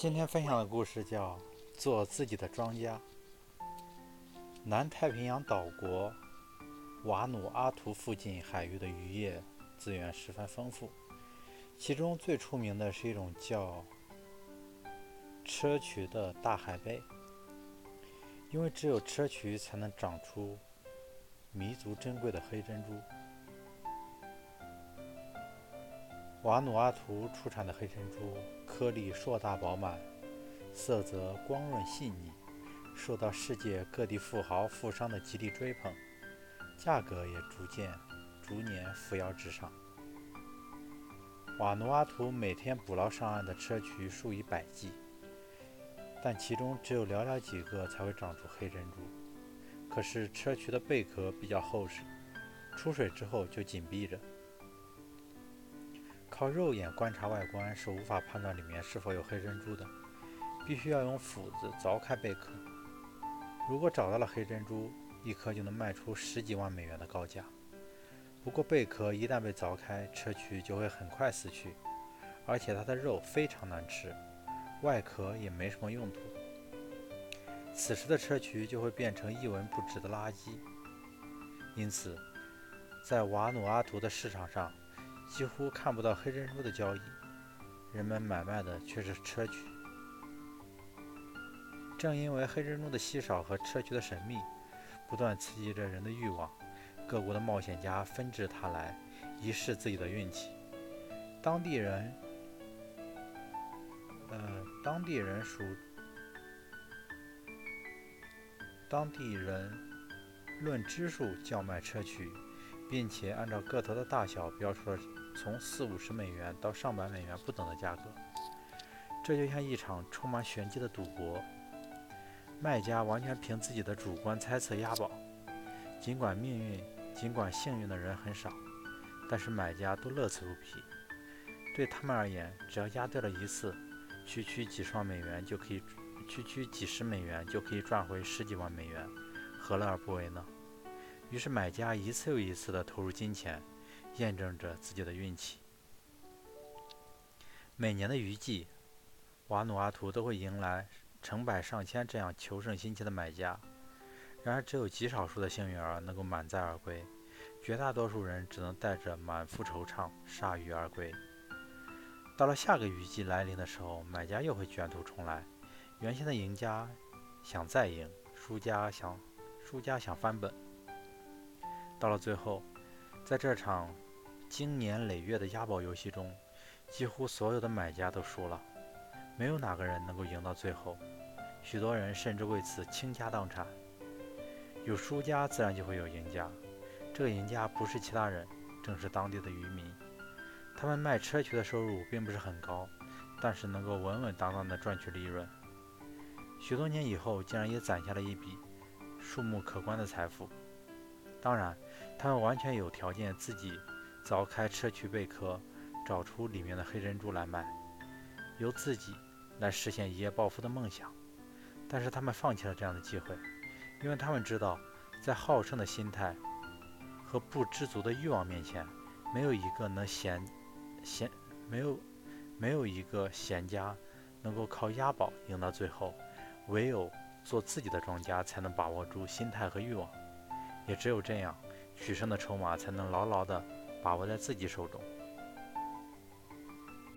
今天分享的故事叫《做自己的庄家》。南太平洋岛国瓦努阿图附近海域的渔业资源十分丰富，其中最出名的是一种叫砗磲的大海贝，因为只有砗磲才能长出弥足珍贵的黑珍珠。瓦努阿图出产的黑珍珠颗粒硕大饱满，色泽光润细腻，受到世界各地富豪富商的极力追捧，价格也逐渐逐年扶摇直上。瓦努阿图每天捕捞上岸的砗磲数以百计，但其中只有寥寥几个才会长出黑珍珠。可是砗磲的贝壳比较厚实，出水之后就紧闭着。靠肉眼观察外观是无法判断里面是否有黑珍珠的，必须要用斧子凿开贝壳。如果找到了黑珍珠，一颗就能卖出十几万美元的高价。不过贝壳一旦被凿开，砗磲就会很快死去，而且它的肉非常难吃，外壳也没什么用途。此时的砗磲就会变成一文不值的垃圾。因此，在瓦努阿图的市场上，几乎看不到黑珍珠的交易，人们买卖的却是砗磲。正因为黑珍珠的稀少和砗磲的神秘，不断刺激着人的欲望，各国的冒险家纷至沓来，一试自己的运气。当地人，呃，当地人属，当地人论只数叫卖砗磲，并且按照个头的大小标出了。从四五十美元到上百美元不等的价格，这就像一场充满玄机的赌博。卖家完全凭自己的主观猜测押宝，尽管命运，尽管幸运的人很少，但是买家都乐此不疲。对他们而言，只要押对了一次，区区几十万美元就可以，区区几十美元就可以赚回十几万美元，何乐而不为呢？于是买家一次又一次地投入金钱。验证着自己的运气。每年的雨季，瓦努阿图都会迎来成百上千这样求胜心切的买家。然而，只有极少数的幸运儿能够满载而归，绝大多数人只能带着满腹惆怅铩羽而归。到了下个雨季来临的时候，买家又会卷土重来。原先的赢家想再赢，输家想输家想翻本。到了最后，在这场经年累月的押宝游戏中，几乎所有的买家都输了，没有哪个人能够赢到最后。许多人甚至为此倾家荡产。有输家，自然就会有赢家。这个赢家不是其他人，正是当地的渔民。他们卖砗磲的收入并不是很高，但是能够稳稳当当地赚取利润。许多年以后，竟然也攒下了一笔数目可观的财富。当然，他们完全有条件自己。凿开砗磲贝壳，找出里面的黑珍珠来卖，由自己来实现一夜暴富的梦想。但是他们放弃了这样的机会，因为他们知道，在好胜的心态和不知足的欲望面前，没有一个能闲闲没有没有一个闲家能够靠押宝赢到最后。唯有做自己的庄家，才能把握住心态和欲望。也只有这样，取胜的筹码才能牢牢的。把握在自己手中。